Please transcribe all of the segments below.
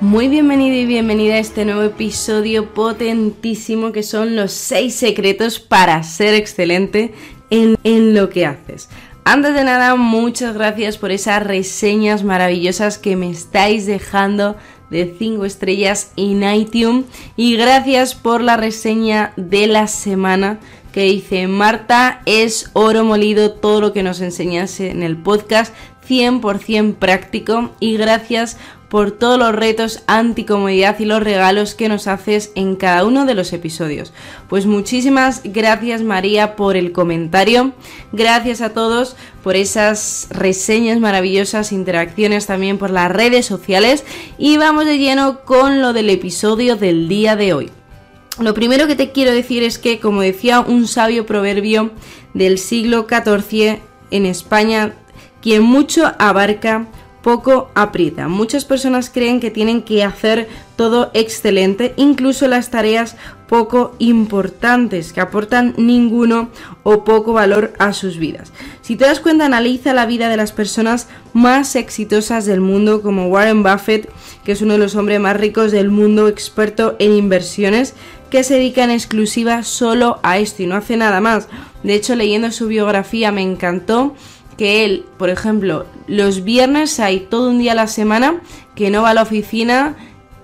Muy bienvenido y bienvenida a este nuevo episodio potentísimo que son los 6 secretos para ser excelente en, en, lo que haces. Antes de nada, muchas gracias por esas reseñas maravillosas que me estáis dejando de 5 estrellas en iTunes. Y gracias por la reseña de la semana que dice Marta es oro molido todo lo que nos enseñase en el podcast. 100% práctico. Y gracias por todos los retos anticomodidad y los regalos que nos haces en cada uno de los episodios. Pues muchísimas gracias María por el comentario, gracias a todos por esas reseñas maravillosas, interacciones también por las redes sociales y vamos de lleno con lo del episodio del día de hoy. Lo primero que te quiero decir es que, como decía un sabio proverbio del siglo XIV en España, quien mucho abarca, poco aprieta. Muchas personas creen que tienen que hacer todo excelente, incluso las tareas poco importantes, que aportan ninguno o poco valor a sus vidas. Si te das cuenta, analiza la vida de las personas más exitosas del mundo, como Warren Buffett, que es uno de los hombres más ricos del mundo, experto en inversiones, que se dedica en exclusiva solo a esto y no hace nada más. De hecho, leyendo su biografía me encantó que él, por ejemplo, los viernes hay todo un día a la semana que no va a la oficina,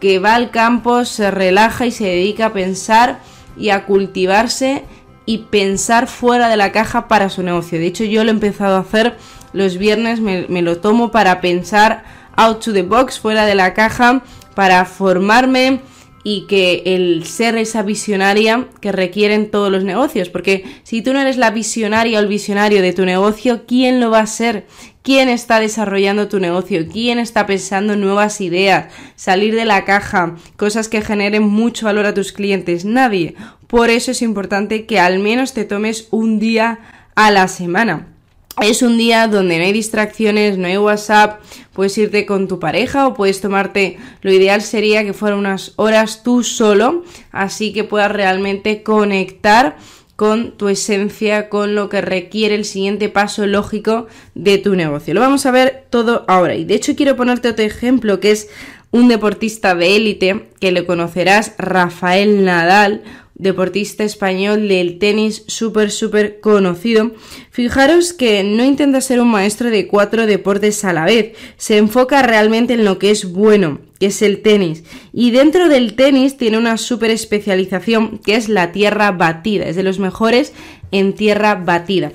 que va al campo, se relaja y se dedica a pensar y a cultivarse y pensar fuera de la caja para su negocio. De hecho, yo lo he empezado a hacer los viernes, me, me lo tomo para pensar out to the box, fuera de la caja, para formarme, y que el ser esa visionaria que requieren todos los negocios, porque si tú no eres la visionaria o el visionario de tu negocio, ¿quién lo va a ser? ¿Quién está desarrollando tu negocio? ¿Quién está pensando en nuevas ideas? Salir de la caja, cosas que generen mucho valor a tus clientes? Nadie. Por eso es importante que al menos te tomes un día a la semana es un día donde no hay distracciones, no hay WhatsApp, puedes irte con tu pareja o puedes tomarte, lo ideal sería que fueran unas horas tú solo, así que puedas realmente conectar con tu esencia, con lo que requiere el siguiente paso lógico de tu negocio. Lo vamos a ver todo ahora. Y de hecho quiero ponerte otro ejemplo que es un deportista de élite que le conocerás, Rafael Nadal, deportista español del tenis súper, súper conocido. Fijaros que no intenta ser un maestro de cuatro deportes a la vez, se enfoca realmente en lo que es bueno, que es el tenis. Y dentro del tenis tiene una súper especialización que es la tierra batida, es de los mejores en tierra batida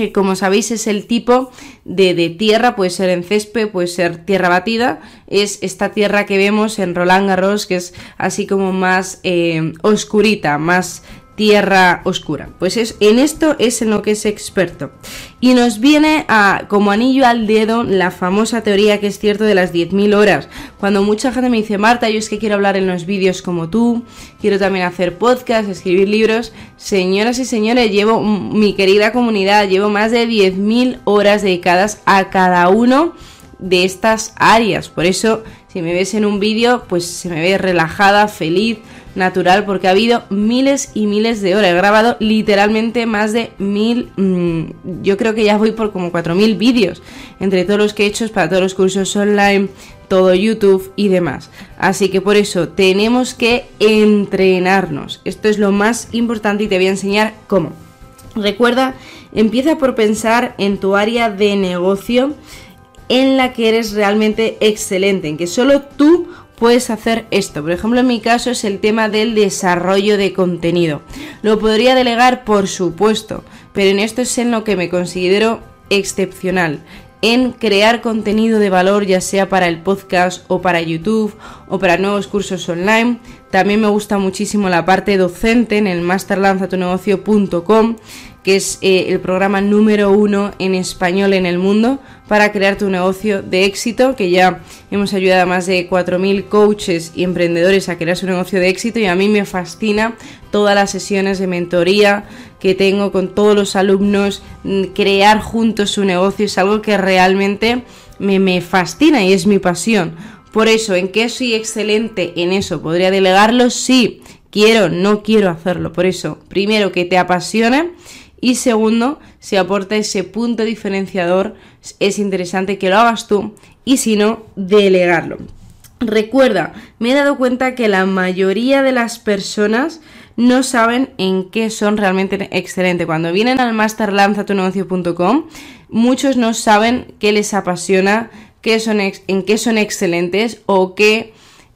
que como sabéis es el tipo de, tierra, puede ser en césped, puede ser tierra batida, es esta tierra que vemos en Roland Garros, que es así como más eh, oscurita, más tierra oscura. Pues es, en esto es en lo que es experto. Y nos viene a, como anillo al dedo la famosa teoría que es cierto de las 10.000 horas. Cuando mucha gente me dice, Marta, yo es que quiero hablar en los vídeos como tú, quiero también hacer podcast, escribir libros. Señoras y señores, llevo mi querida comunidad, llevo más de 10.000 horas dedicadas a cada uno de estas áreas. Por eso, si me ves en un vídeo, pues se me ve relajada, feliz natural porque ha habido miles y miles de horas. He grabado literalmente más de mil, mm, yo creo que ya voy por como cuatro mil vídeos entre todos los que he hecho para todos los cursos online, todo YouTube y demás. Así que por eso tenemos que entrenarnos. Esto es lo más importante y te voy a enseñar cómo. Recuerda, empieza por pensar en tu área de negocio en la que eres realmente excelente, en que solo tú puedes hacer esto. Por ejemplo, en mi caso es el tema del desarrollo de contenido. Lo podría delegar, por supuesto, pero en esto es en lo que me considero excepcional en crear contenido de valor ya sea para el podcast o para YouTube o para nuevos cursos online. También me gusta muchísimo la parte docente en el masterlanzatunegocio.com que es eh, el programa número uno en español en el mundo para crear tu negocio de éxito, que ya hemos ayudado a más de 4.000 coaches y emprendedores a crear su negocio de éxito y a mí me fascina todas las sesiones de mentoría que tengo con todos los alumnos, mm, crear juntos su negocio es algo que realmente me, me fascina y es mi pasión. Por eso, ¿en qué soy excelente en eso? ¿Podría delegarlo? Sí. Quiero, no quiero hacerlo. Por eso, primero que te apasione y segundo, si aporta ese punto diferenciador, es interesante que lo hagas tú y si no, delegarlo. Recuerda, me he dado cuenta que la mayoría de las personas no saben en qué son realmente excelentes. Cuando vienen al masterlanzatunegocio.com, muchos no saben qué les apasiona, qué son en qué son excelentes o qué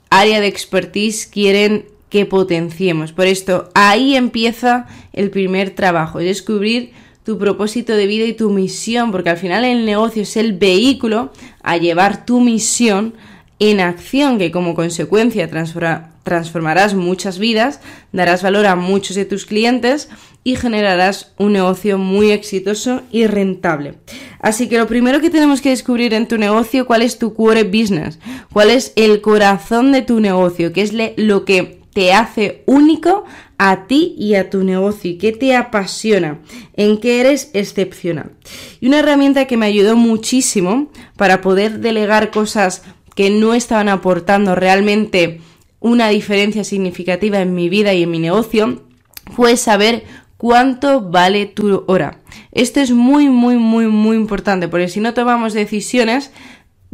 área de expertise quieren que potenciemos. Por esto, ahí empieza el primer trabajo, descubrir tu propósito de vida y tu misión, porque al final el negocio es el vehículo a llevar tu misión en acción, que como consecuencia transformarás muchas vidas, darás valor a muchos de tus clientes y generarás un negocio muy exitoso y rentable. Así que lo primero que tenemos que descubrir en tu negocio, cuál es tu core business, cuál es el corazón de tu negocio, qué es lo que te hace único a ti y a tu negocio y qué te apasiona, en qué eres excepcional. Y una herramienta que me ayudó muchísimo para poder delegar cosas que no estaban aportando realmente una diferencia significativa en mi vida y en mi negocio fue saber cuánto vale tu hora. Esto es muy, muy, muy, muy importante, porque si no tomamos decisiones,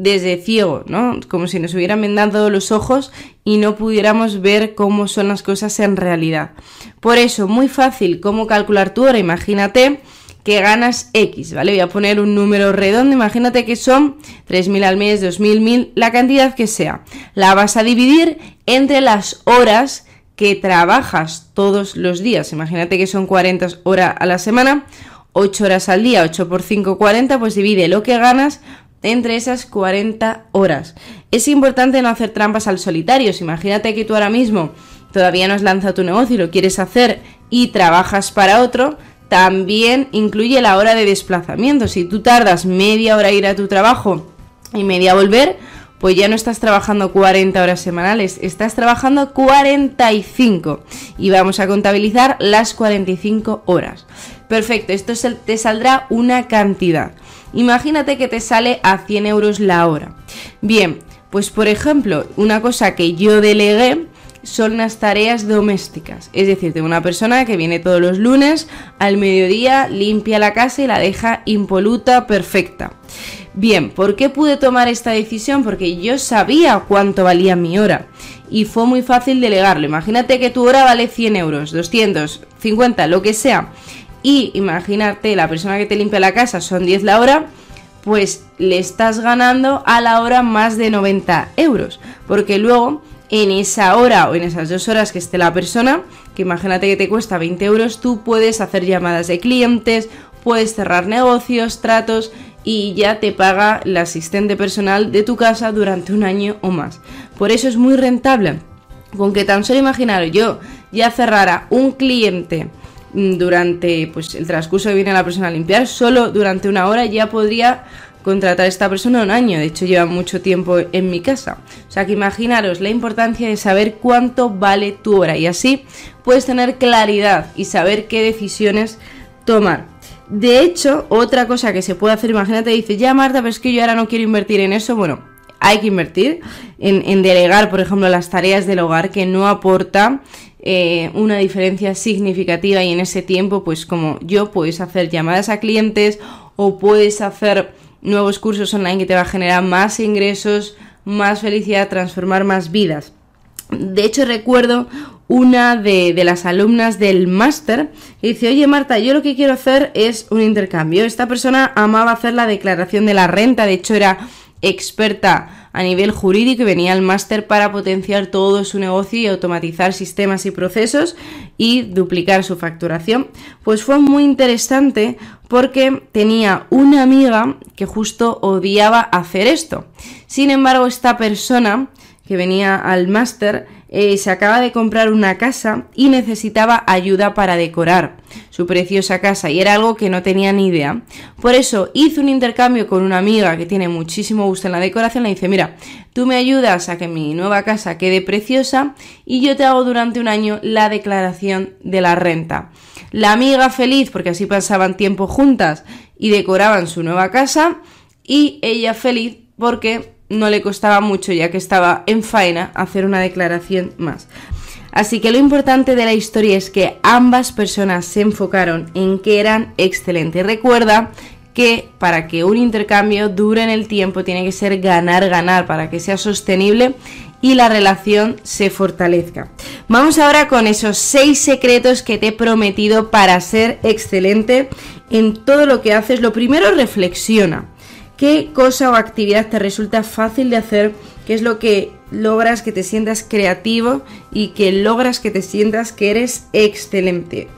desde ciego, ¿no? Como si nos hubieran vendado los ojos y no pudiéramos ver cómo son las cosas en realidad. Por eso, muy fácil cómo calcular tu hora. Imagínate que ganas X, ¿vale? Voy a poner un número redondo, imagínate que son 3.000 al mes, 2.000, 1.000, la cantidad que sea. La vas a dividir entre las horas que trabajas todos los días. Imagínate que son 40 horas a la semana, 8 horas al día, 8 por 5, 40, pues divide lo que ganas entre esas 40 horas. Es importante no hacer trampas al solitario. Imagínate que tú ahora mismo todavía no has lanzado tu negocio y lo quieres hacer y trabajas para otro, también incluye la hora de desplazamiento. Si tú tardas media hora a ir a tu trabajo y media a volver, pues ya no estás trabajando 40 horas semanales, estás trabajando 45 y vamos a contabilizar las 45 horas. Perfecto, esto te saldrá una cantidad. Imagínate que te sale a 100 euros la hora. Bien, pues por ejemplo, una cosa que yo delegué son las tareas domésticas. Es decir, de una persona que viene todos los lunes al mediodía, limpia la casa y la deja impoluta, perfecta. Bien, ¿por qué pude tomar esta decisión? Porque yo sabía cuánto valía mi hora y fue muy fácil delegarlo. Imagínate que tu hora vale 100 euros, 250, lo que sea y imagínate, la persona que te limpia la casa son 10 la hora, pues le estás ganando a la hora más de 90 euros. Porque luego, en esa hora o en esas dos horas que esté la persona, que imagínate que te cuesta 20 euros, tú puedes hacer llamadas de clientes, puedes cerrar negocios, tratos y ya te paga el asistente personal de tu casa durante un año o más. Por eso es muy rentable. Con que tan solo imaginar yo ya cerrara un cliente durante pues, el transcurso que viene la persona a limpiar, solo durante una hora ya podría contratar a esta persona un año. De hecho, lleva mucho tiempo en mi casa. O sea que imaginaros la importancia de saber cuánto vale tu hora y así puedes tener claridad y saber qué decisiones tomar. De hecho, otra cosa que se puede hacer, imagínate, dice, ya Marta, pero es que yo ahora no quiero invertir en eso. Bueno, hay que invertir en, en delegar, por ejemplo, las tareas del hogar que no aporta eh, una diferencia significativa y en ese tiempo, pues como yo, puedes hacer llamadas a clientes o puedes hacer nuevos cursos online que te va a generar más ingresos, más felicidad, transformar más vidas. De hecho, recuerdo una de, de, las alumnas del máster que dice, oye Marta, yo lo que quiero hacer es un intercambio. Esta persona amaba hacer la declaración de la renta, de hecho era experta a nivel jurídico y venía al máster para potenciar todo su negocio y automatizar sistemas y procesos y duplicar su facturación. Pues fue muy interesante porque tenía una amiga que justo odiaba hacer esto. Sin embargo, esta persona que venía al máster eh, se acaba de comprar una casa y necesitaba ayuda para decorar su preciosa casa y era algo que no tenía ni idea. Por eso hizo un intercambio con una amiga que tiene muchísimo gusto en la decoración. Le dice, mira, tú me ayudas a que mi nueva casa quede preciosa y yo te hago durante un año la declaración de la renta. La amiga feliz porque así pasaban tiempo juntas y decoraban su nueva casa y ella feliz porque no le costaba mucho ya que estaba en faena hacer una declaración más. Así que lo importante de la historia es que ambas personas se enfocaron en que eran excelentes. Recuerda que para que un intercambio dure en el tiempo tiene que ser ganar-ganar para que sea sostenible y la relación se fortalezca. Vamos ahora con esos seis secretos que te he prometido para ser excelente en todo lo que haces. Lo primero, reflexiona qué cosa o actividad te resulta fácil de hacer, qué es lo que logras que te sientas creativo y que logras que te sientas que eres excelente.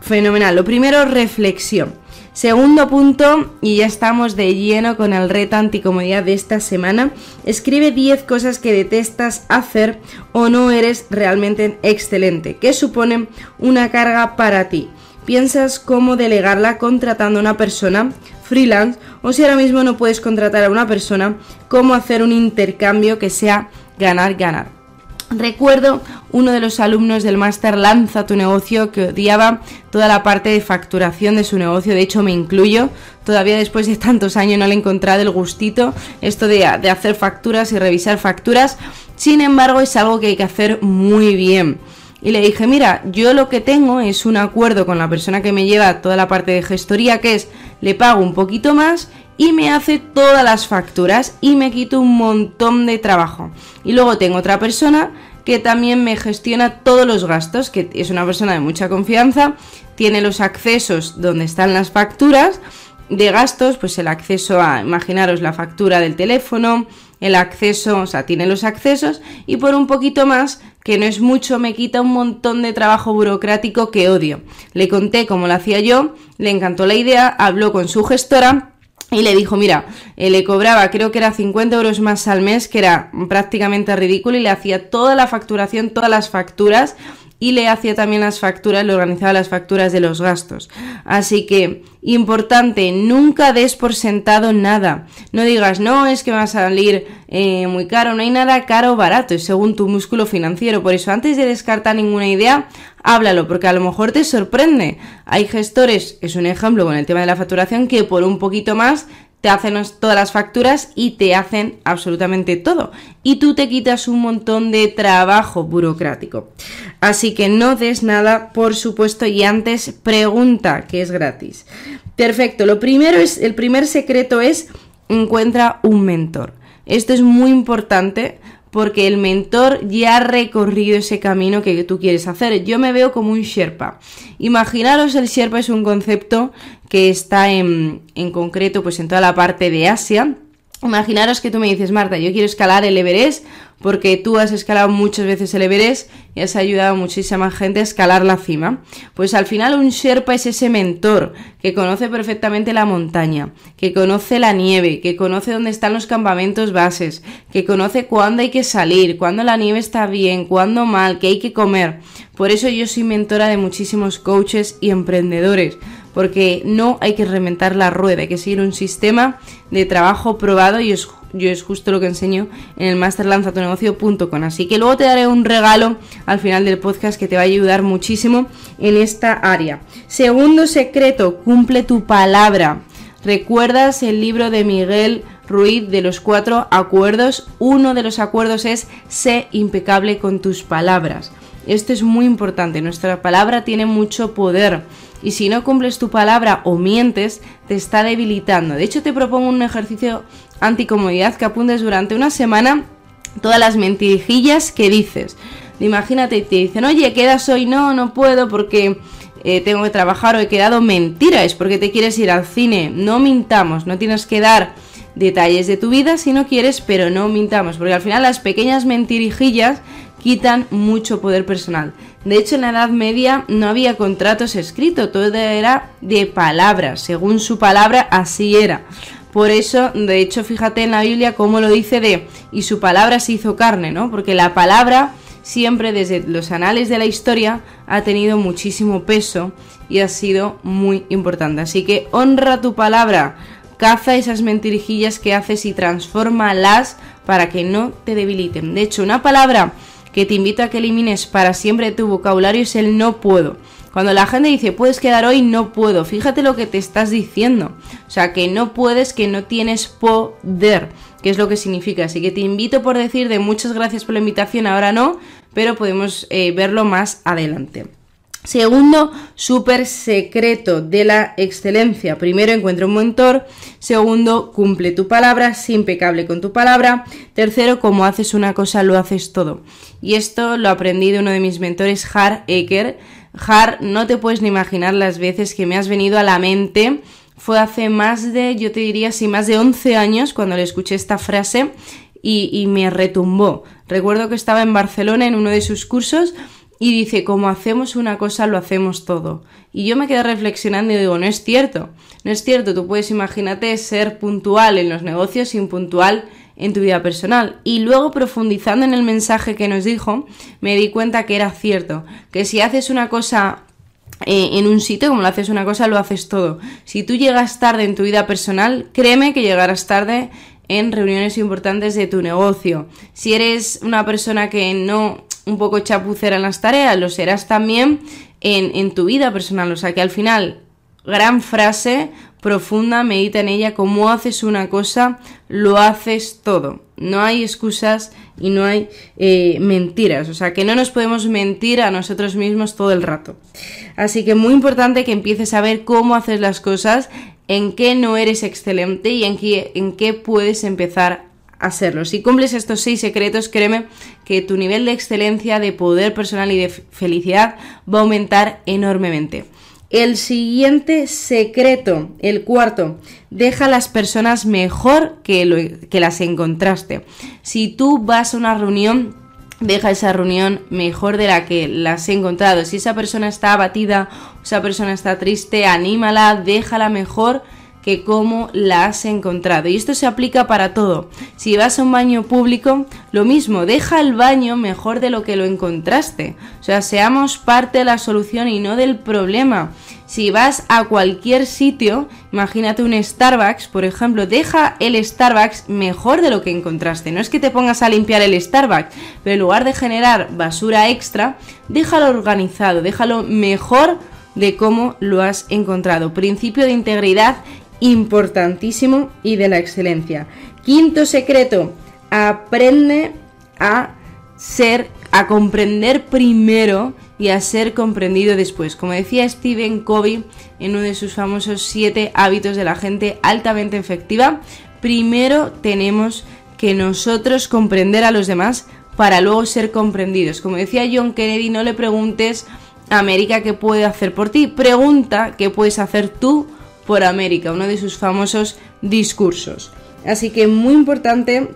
Fenomenal. Lo primero, reflexión. Segundo punto, y ya estamos de lleno con el reto anticomodidad de esta semana, escribe 10 cosas que detestas hacer o no eres realmente excelente, que suponen una carga para ti. ¿Piensas cómo delegarla contratando a una persona freelance o si ahora mismo no puedes contratar a una persona, cómo hacer un intercambio que sea ganar-ganar. Recuerdo uno de los alumnos del máster Lanza tu negocio que odiaba toda la parte de facturación de su negocio, de hecho me incluyo, todavía después de tantos años no le he encontrado el gustito esto de, de hacer facturas y revisar facturas, sin embargo es algo que hay que hacer muy bien. Y le dije, mira, yo lo que tengo es un acuerdo con la persona que me lleva toda la parte de gestoría, que es, le pago un poquito más y me hace todas las facturas y me quito un montón de trabajo. Y luego tengo otra persona que también me gestiona todos los gastos, que es una persona de mucha confianza, tiene los accesos donde están las facturas de gastos, pues el acceso a, imaginaros la factura del teléfono, el acceso, o sea, tiene los accesos y por un poquito más, que no es mucho, me quita un montón de trabajo burocrático que odio. Le conté cómo lo hacía yo, le encantó la idea, habló con su gestora y le dijo, mira, eh, le cobraba creo que era 50 euros más al mes, que era prácticamente ridículo, y le hacía toda la facturación, todas las facturas, y le hacía también las facturas, le organizaba las facturas de los gastos. Así que, importante, nunca des por sentado nada. No digas, no, es que va a salir eh, muy caro, no hay nada caro o barato, es según tu músculo financiero. Por eso, antes de descartar ninguna idea, háblalo, porque a lo mejor te sorprende. Hay gestores, es un ejemplo con el tema de la facturación, que por un poquito más te hacen todas las facturas y te hacen absolutamente todo. Y tú te quitas un montón de trabajo burocrático. Así que no des nada, por supuesto, y antes pregunta, que es gratis. Perfecto, lo primero es, el primer secreto es encuentra un mentor. Esto es muy importante porque el mentor ya ha recorrido ese camino que tú quieres hacer. Yo me veo como un Sherpa. Imaginaros el Sherpa es un concepto que está en, en concreto pues en toda la parte de Asia. Imaginaros que tú me dices, Marta, yo quiero escalar el Everest porque tú has escalado muchas veces el Everest y has ayudado a muchísima gente a escalar la cima. Pues al final un Sherpa es ese mentor que conoce perfectamente la montaña, que conoce la nieve, que conoce dónde están los campamentos bases, que conoce cuándo hay que salir, cuándo la nieve está bien, cuándo mal, qué hay que comer. Por eso yo soy mentora de muchísimos coaches y emprendedores porque no hay que reventar la rueda, hay que seguir un sistema de trabajo probado y es yo es justo lo que enseño en el masterlanzatunegocio.com. Así que luego te daré un regalo al final del podcast que te va a ayudar muchísimo en esta área. Segundo secreto, cumple tu palabra. ¿Recuerdas el libro de Miguel Ruiz de los cuatro acuerdos? Uno de los acuerdos es sé impecable con tus palabras. Esto es muy importante, nuestra palabra tiene mucho poder y si no cumples tu palabra o mientes, te está debilitando. De hecho, te propongo un ejercicio anticomodidad que apuntes durante una semana todas las mentirijillas que dices. Imagínate, te dicen, oye, quedas hoy, no, no puedo porque eh, tengo que trabajar o he quedado. Mentira, es porque te quieres ir al cine. No mintamos, no tienes que dar detalles de tu vida si no quieres, pero no mintamos, porque al final las pequeñas mentirijillas quitan mucho poder personal. De hecho, en la Edad Media no había contratos escritos, todo era de palabras, según su palabra así era. Por eso, de hecho, fíjate en la Biblia cómo lo dice de y su palabra se hizo carne, ¿no? Porque la palabra siempre desde los anales de la historia ha tenido muchísimo peso y ha sido muy importante. Así que honra tu palabra, caza esas mentirijillas que haces y transfórmalas para que no te debiliten. De hecho, una palabra que te invito a que elimines para siempre tu vocabulario es el no puedo. Cuando la gente dice puedes quedar hoy, no puedo. Fíjate lo que te estás diciendo. O sea, que no puedes, que no tienes poder, que es lo que significa. Así que te invito por decir de muchas gracias por la invitación, ahora no, pero podemos eh, verlo más adelante. Segundo, súper secreto de la excelencia. Primero, encuentra un mentor. Segundo, cumple tu palabra, sé impecable con tu palabra. Tercero, como haces una cosa, lo haces todo. Y esto lo aprendí de uno de mis mentores, Har Eker. Har, no te puedes ni imaginar las veces que me has venido a la mente. Fue hace más de, yo te diría, sí, más de 11 años cuando le escuché esta frase y, y me retumbó. Recuerdo que estaba en Barcelona en uno de sus cursos y dice, como hacemos una cosa, lo hacemos todo. Y yo me quedé reflexionando y digo, no es cierto, no es cierto, tú puedes, imagínate, ser puntual en los negocios sin puntual en tu vida personal. Y luego profundizando en el mensaje que nos dijo, me di cuenta que era cierto, que si haces una cosa eh, en un sitio, como lo haces una cosa, lo haces todo. Si tú llegas tarde en tu vida personal, créeme que llegarás tarde en reuniones importantes de tu negocio. Si eres una persona que no un poco chapucera en las tareas, lo serás también en, tu vida personal. O sea que al final, gran frase profunda, medita en ella, como haces una cosa, lo haces todo. No hay excusas y no hay eh, mentiras. O sea que no nos podemos mentir a nosotros mismos todo el rato. Así que muy importante que empieces a ver cómo haces las cosas, en qué no eres excelente y en qué, en qué puedes empezar hacerlo. Si cumples estos seis secretos, créeme que tu nivel de excelencia, de poder personal y de felicidad va a aumentar enormemente. El siguiente secreto, el cuarto, deja a las personas mejor que, que las encontraste. Si tú vas a una reunión, deja esa reunión mejor de la que las he encontrado. Si esa persona está abatida, esa persona está triste, anímala, déjala mejor que cómo la has encontrado. Y esto se aplica para todo. Si vas a un baño público, lo mismo, deja el baño mejor de lo que lo encontraste. O sea, seamos parte de la solución y no del problema. Si vas a cualquier sitio, imagínate un Starbucks, por ejemplo, deja el Starbucks mejor de lo que encontraste. No es que te pongas a limpiar el Starbucks, pero en lugar de generar basura extra, déjalo organizado, déjalo mejor de cómo lo has encontrado. Principio de integridad importantísimo y de la excelencia. Quinto secreto, aprende a ser, a comprender primero y a ser comprendido después. Como decía Stephen Covey en uno de sus famosos siete hábitos de la gente altamente efectiva, primero tenemos que nosotros comprender a los demás para luego ser comprendidos. Como decía John Kennedy, no le preguntes a América qué puede hacer por ti, pregunta qué puedes hacer tú por América, uno de sus famosos discursos. Así que muy importante,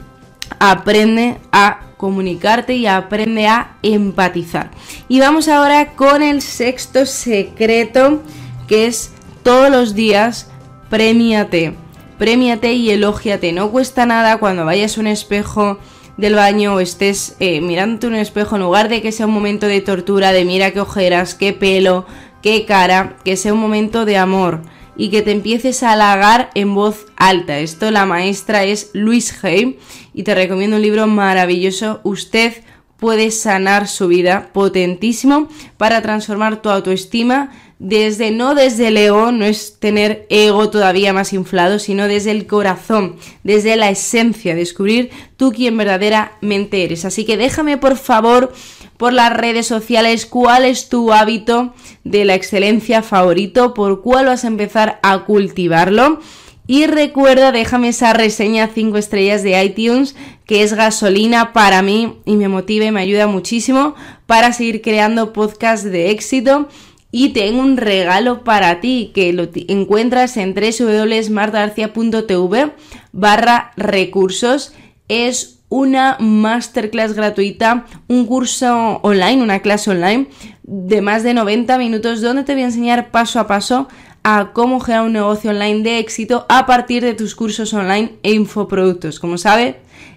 aprende a comunicarte y aprende a empatizar. Y vamos ahora con el sexto secreto, que es todos los días premiate. Premiate y elógiate. No cuesta nada cuando vayas a un espejo del baño o estés eh, mirándote un espejo, en lugar de que sea un momento de tortura, de mira qué ojeras, qué pelo, qué cara, que sea un momento de amor y que te empieces a halagar en voz alta. Esto la maestra es Luis Hay y te recomiendo un libro maravilloso. Usted puede sanar su vida, potentísimo, para transformar tu autoestima desde, no desde el ego, no es tener ego todavía más inflado, sino desde el corazón, desde la esencia, descubrir tú quién verdaderamente eres. Así que déjame por favor por las redes sociales cuál es tu hábito de la excelencia favorito, por cuál vas a empezar a cultivarlo. Y recuerda, déjame esa reseña 5 estrellas de iTunes, que es gasolina para mí y me motiva y me ayuda muchísimo para seguir creando podcasts de éxito. Y tengo un regalo para ti que lo encuentras en www.martagarcia.tv barra recursos. Es una masterclass gratuita, un curso online, una clase online de más de 90 minutos donde te voy a enseñar paso a paso a cómo generar un negocio online de éxito a partir de tus cursos online e infoproductos. Como sabe,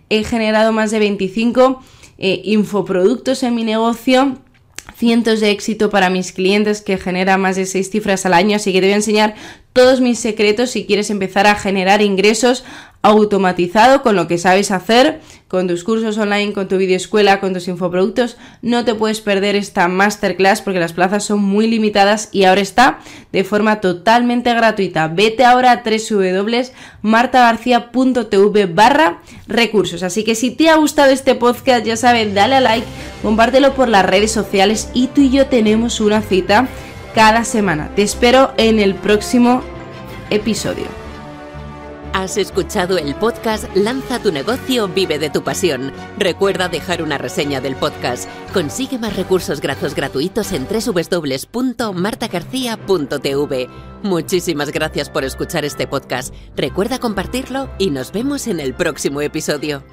he generado más de 25 eh, infoproductos en mi negocio cientos de éxito para mis clientes que genera más de 6 cifras al año, así que te voy a enseñar todos mis secretos si quieres empezar a generar ingresos automatizado con lo que sabes hacer, con tus cursos online, con tu videoescuela, con tus infoproductos. No te puedes perder esta masterclass porque las plazas son muy limitadas y ahora está de forma totalmente gratuita. Vete ahora a www.martagarcía.tv barra recursos. Así que si te ha gustado este podcast, ya sabes, dale a like, compártelo por las redes sociales y tú y yo tenemos una cita cada semana. Te espero en el próximo episodio. Has escuchado el podcast Lanza tu negocio, vive de tu pasión. Recuerda dejar una reseña del podcast. Consigue más recursos gratos gratuitos en www.martagarcía.tv. Muchísimas gracias por escuchar este podcast. Recuerda compartirlo y nos vemos en el próximo episodio.